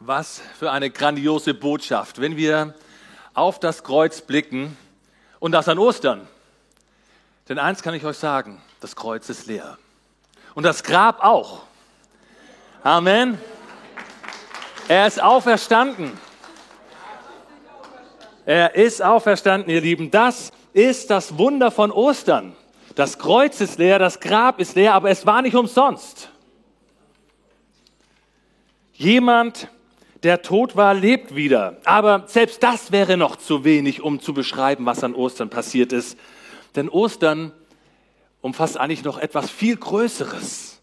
Was für eine grandiose Botschaft, wenn wir auf das Kreuz blicken und das an Ostern. Denn eins kann ich euch sagen, das Kreuz ist leer. Und das Grab auch. Amen. Er ist auferstanden. Er ist auferstanden, ihr Lieben. Das ist das Wunder von Ostern. Das Kreuz ist leer, das Grab ist leer, aber es war nicht umsonst. Jemand, der tot war, lebt wieder. Aber selbst das wäre noch zu wenig, um zu beschreiben, was an Ostern passiert ist. Denn Ostern umfasst eigentlich noch etwas viel Größeres.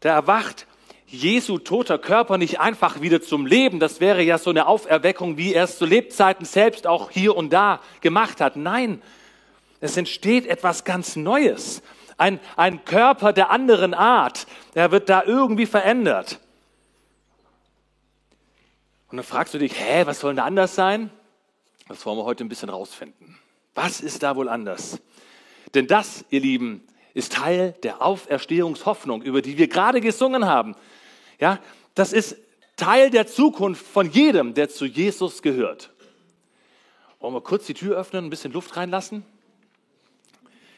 Da erwacht Jesu toter Körper nicht einfach wieder zum Leben. Das wäre ja so eine Auferweckung, wie er es zu Lebzeiten selbst auch hier und da gemacht hat. Nein, es entsteht etwas ganz Neues. Ein, ein Körper der anderen Art. Er wird da irgendwie verändert. Und dann fragst du dich, hä, was soll denn da anders sein? Das wollen wir heute ein bisschen rausfinden. Was ist da wohl anders? Denn das, ihr Lieben, ist Teil der Auferstehungshoffnung, über die wir gerade gesungen haben. Ja, das ist Teil der Zukunft von jedem, der zu Jesus gehört. Wollen wir kurz die Tür öffnen, ein bisschen Luft reinlassen?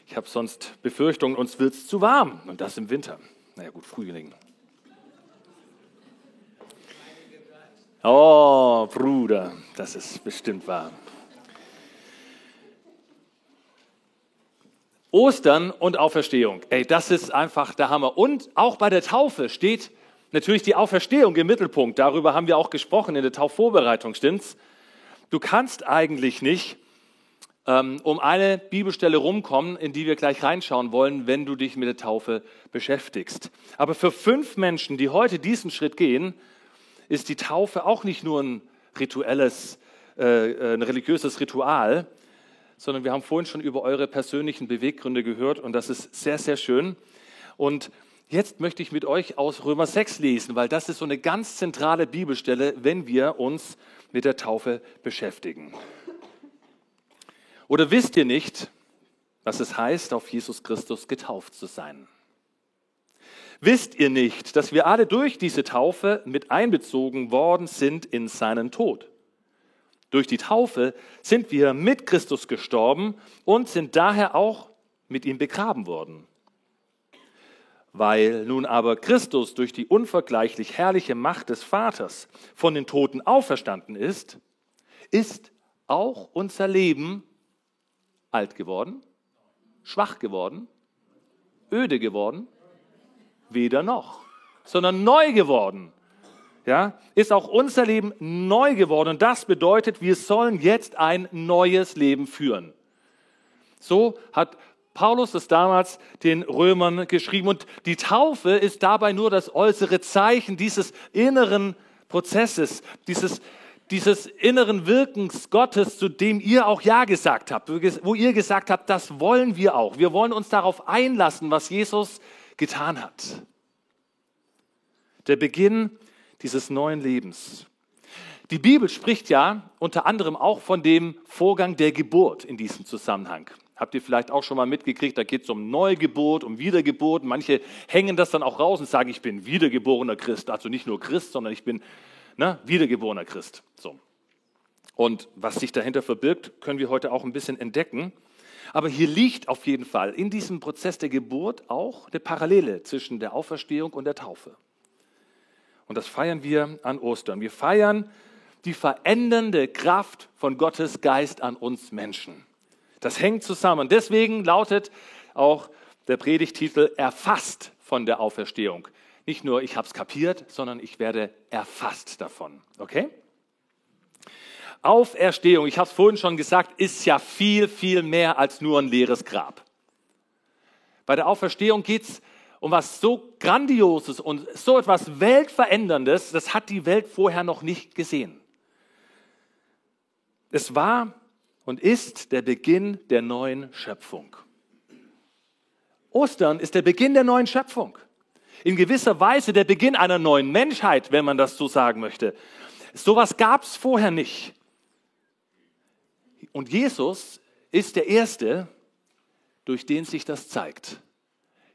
Ich habe sonst Befürchtungen, uns wird es zu warm und das im Winter. Naja gut, Frühling. Oh, Bruder, das ist bestimmt wahr. Ostern und Auferstehung, ey, das ist einfach der Hammer. Und auch bei der Taufe steht natürlich die Auferstehung im Mittelpunkt. Darüber haben wir auch gesprochen in der Taufvorbereitung, stimmt's? Du kannst eigentlich nicht ähm, um eine Bibelstelle rumkommen, in die wir gleich reinschauen wollen, wenn du dich mit der Taufe beschäftigst. Aber für fünf Menschen, die heute diesen Schritt gehen, ist die Taufe auch nicht nur ein rituelles, äh, äh, ein religiöses Ritual, sondern wir haben vorhin schon über eure persönlichen Beweggründe gehört und das ist sehr, sehr schön. Und jetzt möchte ich mit euch aus Römer 6 lesen, weil das ist so eine ganz zentrale Bibelstelle, wenn wir uns mit der Taufe beschäftigen. Oder wisst ihr nicht, was es heißt, auf Jesus Christus getauft zu sein? Wisst ihr nicht, dass wir alle durch diese Taufe mit einbezogen worden sind in seinen Tod? Durch die Taufe sind wir mit Christus gestorben und sind daher auch mit ihm begraben worden. Weil nun aber Christus durch die unvergleichlich herrliche Macht des Vaters von den Toten auferstanden ist, ist auch unser Leben alt geworden, schwach geworden, öde geworden, weder noch, sondern neu geworden. Ja, ist auch unser Leben neu geworden. Und das bedeutet, wir sollen jetzt ein neues Leben führen. So hat Paulus das damals den Römern geschrieben. Und die Taufe ist dabei nur das äußere Zeichen dieses inneren Prozesses, dieses, dieses inneren Wirkens Gottes, zu dem ihr auch Ja gesagt habt, wo ihr gesagt habt, das wollen wir auch. Wir wollen uns darauf einlassen, was Jesus getan hat. Der Beginn dieses neuen Lebens. Die Bibel spricht ja unter anderem auch von dem Vorgang der Geburt in diesem Zusammenhang. Habt ihr vielleicht auch schon mal mitgekriegt, da geht es um Neugeburt, um Wiedergeburt. Manche hängen das dann auch raus und sagen, ich bin wiedergeborener Christ. Also nicht nur Christ, sondern ich bin ne, wiedergeborener Christ. So. Und was sich dahinter verbirgt, können wir heute auch ein bisschen entdecken. Aber hier liegt auf jeden Fall in diesem Prozess der Geburt auch eine Parallele zwischen der Auferstehung und der Taufe. Und das feiern wir an Ostern. Wir feiern die verändernde Kraft von Gottes Geist an uns Menschen. Das hängt zusammen. Deswegen lautet auch der Predigtitel erfasst von der Auferstehung. Nicht nur ich habe es kapiert, sondern ich werde erfasst davon. Okay? Auferstehung, ich habe es vorhin schon gesagt, ist ja viel, viel mehr als nur ein leeres Grab. Bei der Auferstehung geht es um was so Grandioses und so etwas Weltveränderndes, das hat die Welt vorher noch nicht gesehen. Es war und ist der Beginn der neuen Schöpfung. Ostern ist der Beginn der neuen Schöpfung. In gewisser Weise der Beginn einer neuen Menschheit, wenn man das so sagen möchte. Sowas gab es vorher nicht. Und Jesus ist der Erste, durch den sich das zeigt.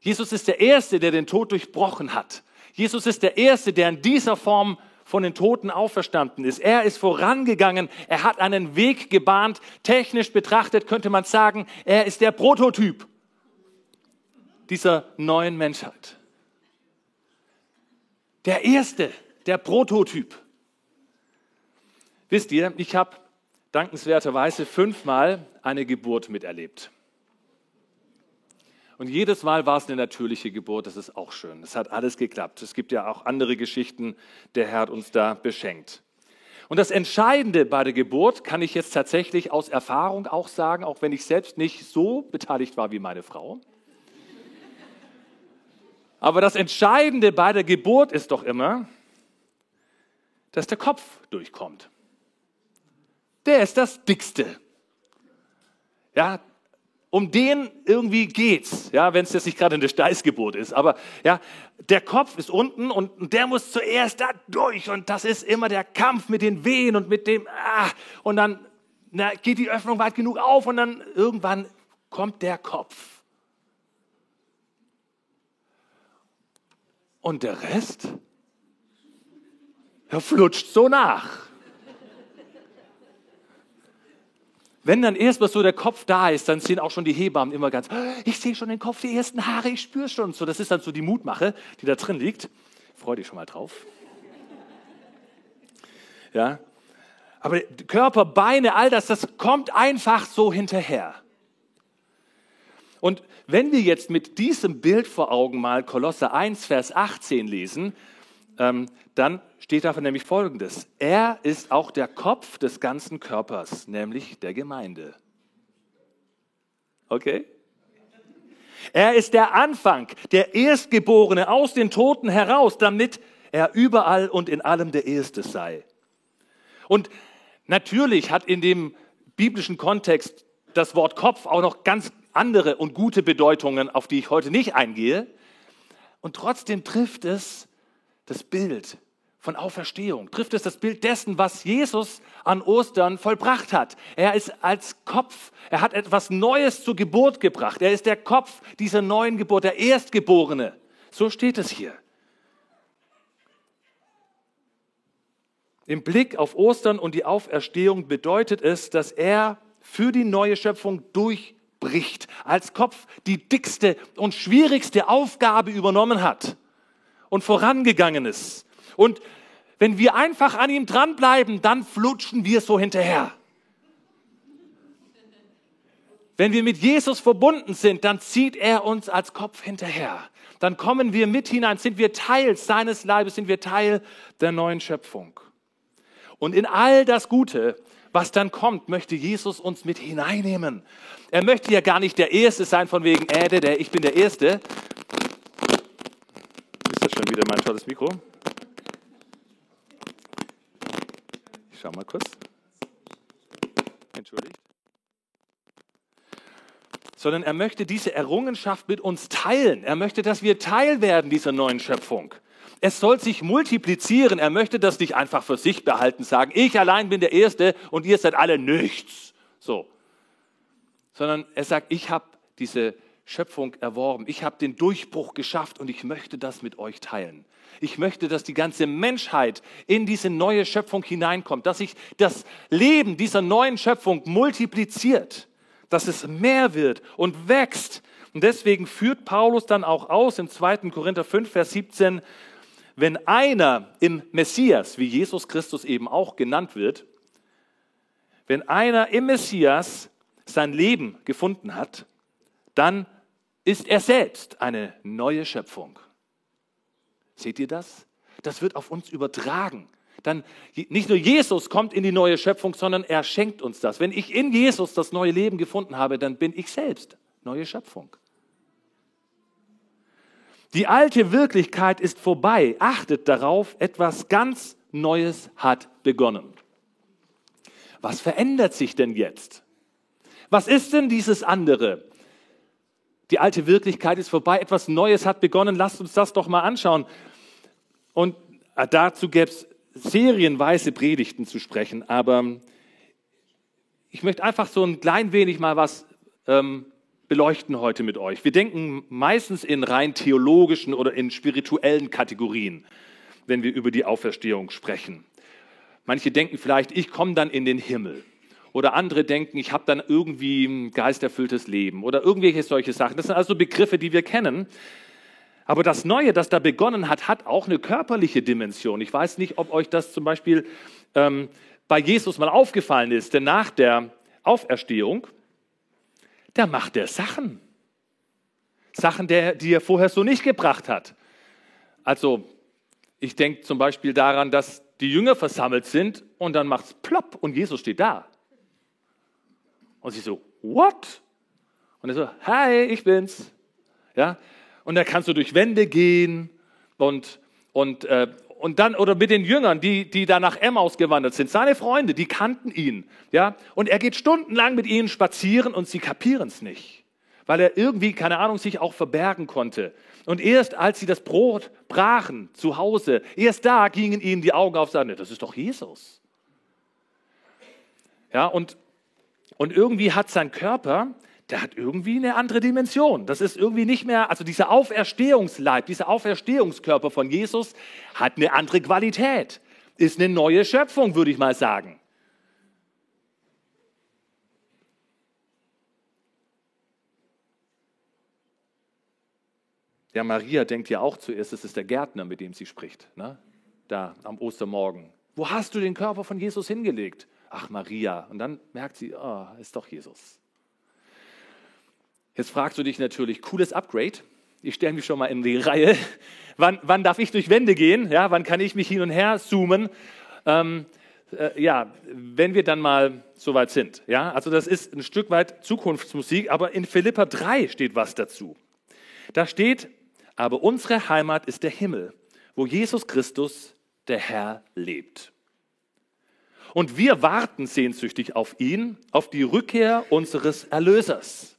Jesus ist der Erste, der den Tod durchbrochen hat. Jesus ist der Erste, der in dieser Form von den Toten auferstanden ist. Er ist vorangegangen, er hat einen Weg gebahnt. Technisch betrachtet könnte man sagen, er ist der Prototyp dieser neuen Menschheit. Der Erste, der Prototyp. Wisst ihr, ich habe dankenswerterweise fünfmal eine Geburt miterlebt. Und jedes Mal war es eine natürliche Geburt, das ist auch schön. Es hat alles geklappt. Es gibt ja auch andere Geschichten, der Herr hat uns da beschenkt. Und das Entscheidende bei der Geburt kann ich jetzt tatsächlich aus Erfahrung auch sagen, auch wenn ich selbst nicht so beteiligt war wie meine Frau. Aber das Entscheidende bei der Geburt ist doch immer, dass der Kopf durchkommt. Der ist das Dickste. Ja, um den irgendwie geht's, ja, wenn es jetzt nicht gerade eine Steißgeburt ist. Aber ja, der Kopf ist unten und der muss zuerst da durch und das ist immer der Kampf mit den Wehen und mit dem ah, und dann na, geht die Öffnung weit genug auf und dann irgendwann kommt der Kopf. Und der Rest, er flutscht so nach. Wenn dann erstmal so der Kopf da ist, dann sind auch schon die Hebammen immer ganz, ich sehe schon den Kopf, die ersten Haare, ich spüre schon. So, das ist dann so die Mutmache, die da drin liegt. Freu dich schon mal drauf. Ja. Aber Körper, Beine, all das, das kommt einfach so hinterher. Und wenn wir jetzt mit diesem Bild vor Augen mal Kolosse 1, Vers 18 lesen, ähm, dann steht davon nämlich Folgendes. Er ist auch der Kopf des ganzen Körpers, nämlich der Gemeinde. Okay? Er ist der Anfang, der Erstgeborene aus den Toten heraus, damit er überall und in allem der Erste sei. Und natürlich hat in dem biblischen Kontext das Wort Kopf auch noch ganz andere und gute Bedeutungen, auf die ich heute nicht eingehe. Und trotzdem trifft es das Bild von Auferstehung, trifft es das Bild dessen, was Jesus an Ostern vollbracht hat. Er ist als Kopf, er hat etwas Neues zur Geburt gebracht. Er ist der Kopf dieser neuen Geburt, der Erstgeborene. So steht es hier. Im Blick auf Ostern und die Auferstehung bedeutet es, dass er für die neue Schöpfung durchbricht, als Kopf die dickste und schwierigste Aufgabe übernommen hat und vorangegangen ist. Und wenn wir einfach an ihm dranbleiben, dann flutschen wir so hinterher. Wenn wir mit Jesus verbunden sind, dann zieht er uns als Kopf hinterher. Dann kommen wir mit hinein, sind wir Teil seines Leibes, sind wir Teil der neuen Schöpfung. Und in all das Gute, was dann kommt, möchte Jesus uns mit hineinnehmen. Er möchte ja gar nicht der Erste sein von wegen, äh, der, ich bin der Erste, schon wieder mein tolles Mikro. Ich schau mal kurz. Entschuldigt. Sondern er möchte diese Errungenschaft mit uns teilen. Er möchte, dass wir Teil werden dieser neuen Schöpfung. Es soll sich multiplizieren. Er möchte das nicht einfach für sich behalten, sagen, ich allein bin der Erste und ihr seid alle nichts. So. Sondern er sagt, ich habe diese Schöpfung erworben. Ich habe den Durchbruch geschafft und ich möchte das mit euch teilen. Ich möchte, dass die ganze Menschheit in diese neue Schöpfung hineinkommt, dass sich das Leben dieser neuen Schöpfung multipliziert, dass es mehr wird und wächst. Und deswegen führt Paulus dann auch aus im 2. Korinther 5, Vers 17, wenn einer im Messias, wie Jesus Christus eben auch genannt wird, wenn einer im Messias sein Leben gefunden hat, dann ist er selbst eine neue Schöpfung. Seht ihr das? Das wird auf uns übertragen. Dann nicht nur Jesus kommt in die neue Schöpfung, sondern er schenkt uns das. Wenn ich in Jesus das neue Leben gefunden habe, dann bin ich selbst neue Schöpfung. Die alte Wirklichkeit ist vorbei. Achtet darauf, etwas ganz Neues hat begonnen. Was verändert sich denn jetzt? Was ist denn dieses andere? Die alte Wirklichkeit ist vorbei, etwas Neues hat begonnen. Lasst uns das doch mal anschauen. Und dazu gäbe es serienweise Predigten zu sprechen, aber ich möchte einfach so ein klein wenig mal was ähm, beleuchten heute mit euch. Wir denken meistens in rein theologischen oder in spirituellen Kategorien, wenn wir über die Auferstehung sprechen. Manche denken vielleicht, ich komme dann in den Himmel. Oder andere denken, ich habe dann irgendwie ein geisterfülltes Leben oder irgendwelche solche Sachen. Das sind also Begriffe, die wir kennen. Aber das Neue, das da begonnen hat, hat auch eine körperliche Dimension. Ich weiß nicht, ob euch das zum Beispiel ähm, bei Jesus mal aufgefallen ist, denn nach der Auferstehung, da macht er Sachen. Sachen, der, die er vorher so nicht gebracht hat. Also, ich denke zum Beispiel daran, dass die Jünger versammelt sind und dann macht es plopp und Jesus steht da. Und sie so, what? Und er so, hi, ich bin's. Ja, und da kannst du durch Wände gehen und, und, äh, und dann, oder mit den Jüngern, die, die da nach Emmaus gewandert sind, seine Freunde, die kannten ihn, ja, und er geht stundenlang mit ihnen spazieren und sie kapieren es nicht, weil er irgendwie, keine Ahnung, sich auch verbergen konnte. Und erst als sie das Brot brachen zu Hause, erst da gingen ihnen die Augen auf, sagen, das ist doch Jesus. Ja, und, und irgendwie hat sein Körper der hat irgendwie eine andere Dimension. Das ist irgendwie nicht mehr, also dieser Auferstehungsleib, dieser Auferstehungskörper von Jesus hat eine andere Qualität. Ist eine neue Schöpfung, würde ich mal sagen. Ja, Maria denkt ja auch zuerst, es ist der Gärtner, mit dem sie spricht, ne? da am Ostermorgen. Wo hast du den Körper von Jesus hingelegt? Ach, Maria. Und dann merkt sie, oh, ist doch Jesus. Jetzt fragst du dich natürlich, cooles Upgrade. Ich stelle mich schon mal in die Reihe. Wann, wann darf ich durch Wände gehen? Ja, wann kann ich mich hin und her zoomen? Ähm, äh, ja, wenn wir dann mal soweit sind. Ja, also das ist ein Stück weit Zukunftsmusik, aber in Philippa 3 steht was dazu. Da steht, aber unsere Heimat ist der Himmel, wo Jesus Christus, der Herr, lebt. Und wir warten sehnsüchtig auf ihn, auf die Rückkehr unseres Erlösers.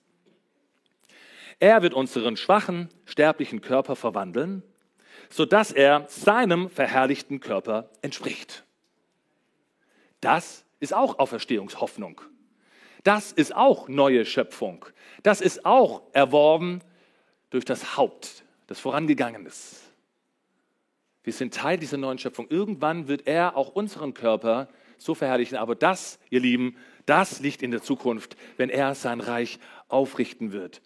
Er wird unseren schwachen, sterblichen Körper verwandeln, sodass er seinem verherrlichten Körper entspricht. Das ist auch Auferstehungshoffnung. Das ist auch neue Schöpfung. Das ist auch erworben durch das Haupt, das vorangegangen ist. Wir sind Teil dieser neuen Schöpfung. Irgendwann wird er auch unseren Körper so verherrlichen. Aber das, ihr Lieben, das liegt in der Zukunft, wenn er sein Reich aufrichten wird.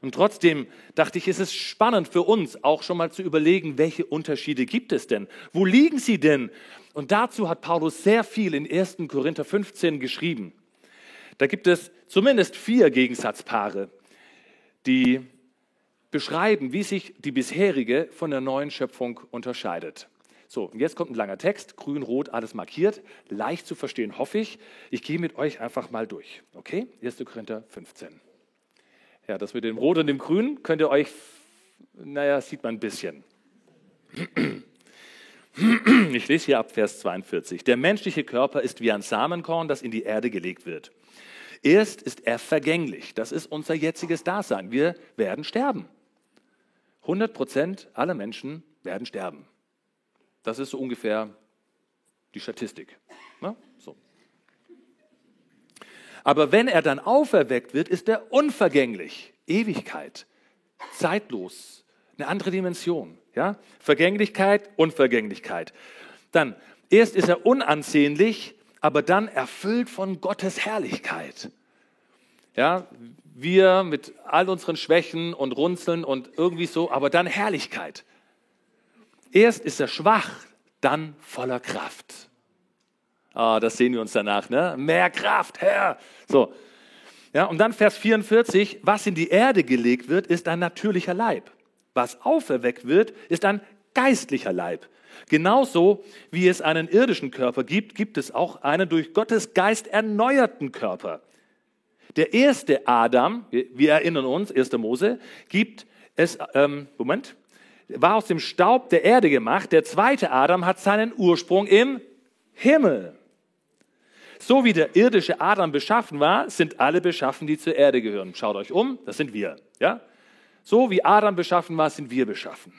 Und trotzdem dachte ich, ist es spannend für uns auch schon mal zu überlegen, welche Unterschiede gibt es denn? Wo liegen sie denn? Und dazu hat Paulus sehr viel in 1. Korinther 15 geschrieben. Da gibt es zumindest vier Gegensatzpaare, die beschreiben, wie sich die bisherige von der neuen Schöpfung unterscheidet. So, und jetzt kommt ein langer Text, grün, rot, alles markiert, leicht zu verstehen, hoffe ich. Ich gehe mit euch einfach mal durch. Okay? 1. Korinther 15. Ja, das mit dem Rot und dem Grün könnt ihr euch, naja, sieht man ein bisschen. Ich lese hier ab Vers 42. Der menschliche Körper ist wie ein Samenkorn, das in die Erde gelegt wird. Erst ist er vergänglich. Das ist unser jetziges Dasein. Wir werden sterben. 100 Prozent aller Menschen werden sterben. Das ist so ungefähr die Statistik. Na, so. Aber wenn er dann auferweckt wird, ist er unvergänglich. Ewigkeit, zeitlos, eine andere Dimension. Ja? Vergänglichkeit, Unvergänglichkeit. Dann, erst ist er unansehnlich, aber dann erfüllt von Gottes Herrlichkeit. Ja, wir mit all unseren Schwächen und Runzeln und irgendwie so, aber dann Herrlichkeit. Erst ist er schwach, dann voller Kraft. Ah, das sehen wir uns danach, ne? Mehr Kraft, Herr. So. Ja, und dann Vers 44, was in die Erde gelegt wird, ist ein natürlicher Leib. Was auferweckt wird, ist ein geistlicher Leib. Genauso wie es einen irdischen Körper gibt, gibt es auch einen durch Gottes Geist erneuerten Körper. Der erste Adam, wir erinnern uns, 1. Mose, gibt es, ähm, Moment, war aus dem Staub der Erde gemacht. Der zweite Adam hat seinen Ursprung im Himmel. So wie der irdische Adam beschaffen war, sind alle beschaffen, die zur Erde gehören. Schaut euch um, das sind wir. Ja? So wie Adam beschaffen war, sind wir beschaffen.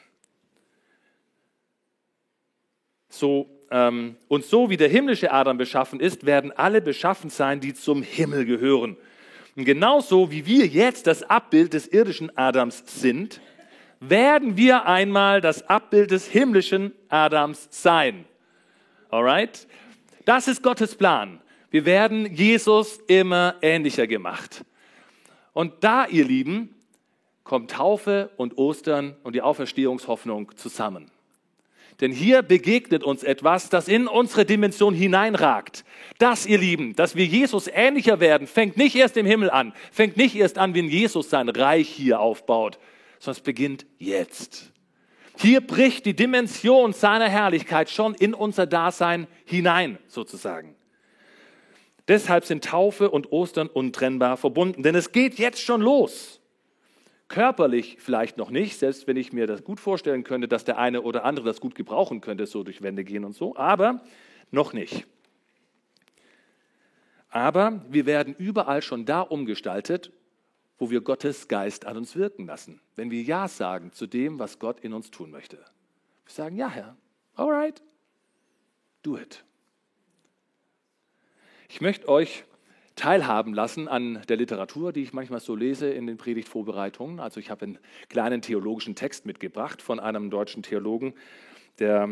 So, ähm, und so wie der himmlische Adam beschaffen ist, werden alle beschaffen sein, die zum Himmel gehören. Und genauso wie wir jetzt das Abbild des irdischen Adams sind, werden wir einmal das Abbild des himmlischen Adams sein. Alright? Das ist Gottes Plan. Wir werden Jesus immer ähnlicher gemacht. Und da, ihr Lieben, kommt Taufe und Ostern und die Auferstehungshoffnung zusammen. Denn hier begegnet uns etwas, das in unsere Dimension hineinragt. Das, ihr Lieben, dass wir Jesus ähnlicher werden, fängt nicht erst im Himmel an, fängt nicht erst an, wenn Jesus sein Reich hier aufbaut, sondern es beginnt jetzt. Hier bricht die Dimension seiner Herrlichkeit schon in unser Dasein hinein, sozusagen. Deshalb sind Taufe und Ostern untrennbar verbunden, denn es geht jetzt schon los. Körperlich vielleicht noch nicht, selbst wenn ich mir das gut vorstellen könnte, dass der eine oder andere das gut gebrauchen könnte, so durch Wände gehen und so, aber noch nicht. Aber wir werden überall schon da umgestaltet, wo wir Gottes Geist an uns wirken lassen. Wenn wir Ja sagen zu dem, was Gott in uns tun möchte. Wir sagen, ja, Herr, alright, do it. Ich möchte euch teilhaben lassen an der Literatur, die ich manchmal so lese in den Predigtvorbereitungen. Also ich habe einen kleinen theologischen Text mitgebracht von einem deutschen Theologen, der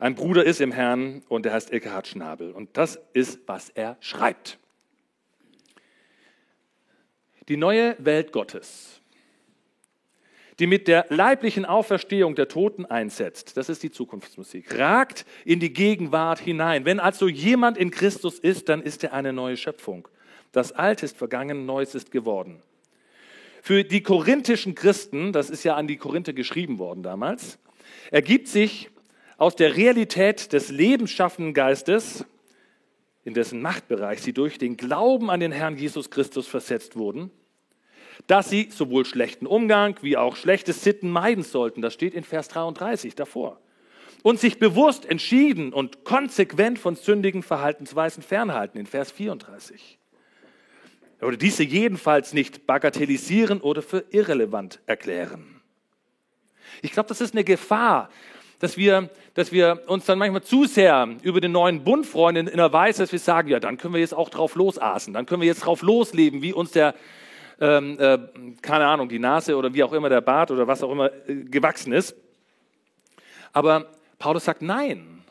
ein Bruder ist im Herrn und der heißt Eckhard Schnabel. Und das ist, was er schreibt. Die neue Welt Gottes, die mit der leiblichen Auferstehung der Toten einsetzt, das ist die Zukunftsmusik, ragt in die Gegenwart hinein. Wenn also jemand in Christus ist, dann ist er eine neue Schöpfung. Das Alte ist vergangen, Neues ist geworden. Für die korinthischen Christen, das ist ja an die Korinther geschrieben worden damals, ergibt sich aus der Realität des lebensschaffenden Geistes, in dessen Machtbereich sie durch den Glauben an den Herrn Jesus Christus versetzt wurden, dass sie sowohl schlechten Umgang wie auch schlechte Sitten meiden sollten. Das steht in Vers 33 davor. Und sich bewusst, entschieden und konsequent von sündigen Verhaltensweisen fernhalten in Vers 34 oder diese jedenfalls nicht bagatellisieren oder für irrelevant erklären. Ich glaube, das ist eine Gefahr, dass wir, dass wir uns dann manchmal zu sehr über den neuen Bund freuen in, in der Weise, dass wir sagen, ja, dann können wir jetzt auch drauf losaßen, dann können wir jetzt drauf losleben, wie uns der, ähm, äh, keine Ahnung, die Nase oder wie auch immer der Bart oder was auch immer äh, gewachsen ist. Aber Paulus sagt, nein,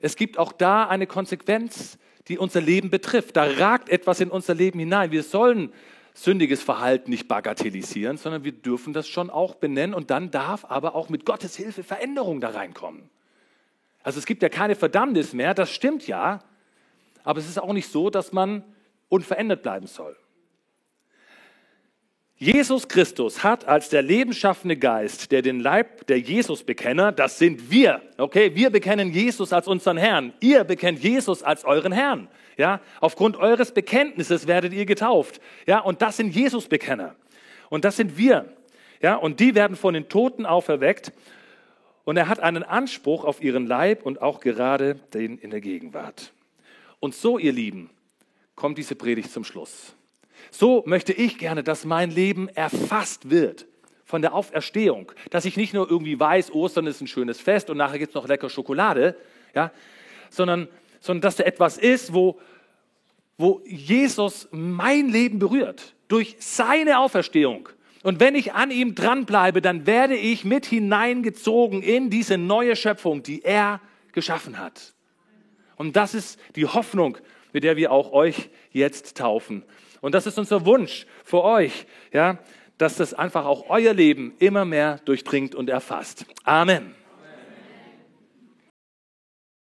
es gibt auch da eine Konsequenz die unser Leben betrifft. Da ragt etwas in unser Leben hinein. Wir sollen sündiges Verhalten nicht bagatellisieren, sondern wir dürfen das schon auch benennen und dann darf aber auch mit Gottes Hilfe Veränderung da reinkommen. Also es gibt ja keine Verdammnis mehr, das stimmt ja, aber es ist auch nicht so, dass man unverändert bleiben soll. Jesus Christus hat als der lebensschaffende Geist, der den Leib der Jesus-Bekenner, das sind wir, okay, wir bekennen Jesus als unseren Herrn, ihr bekennt Jesus als euren Herrn, ja, aufgrund eures Bekenntnisses werdet ihr getauft, ja, und das sind Jesus-Bekenner. Und das sind wir, ja, und die werden von den Toten auferweckt. Und er hat einen Anspruch auf ihren Leib und auch gerade den in der Gegenwart. Und so, ihr Lieben, kommt diese Predigt zum Schluss. So möchte ich gerne, dass mein Leben erfasst wird von der Auferstehung, dass ich nicht nur irgendwie weiß, Ostern ist ein schönes Fest und nachher gibt es noch lecker Schokolade, ja, sondern, sondern dass da etwas ist, wo, wo Jesus mein Leben berührt durch seine Auferstehung. Und wenn ich an ihm dranbleibe, dann werde ich mit hineingezogen in diese neue Schöpfung, die er geschaffen hat. Und das ist die Hoffnung, mit der wir auch euch jetzt taufen. Und das ist unser Wunsch für euch, ja, dass das einfach auch euer Leben immer mehr durchdringt und erfasst. Amen.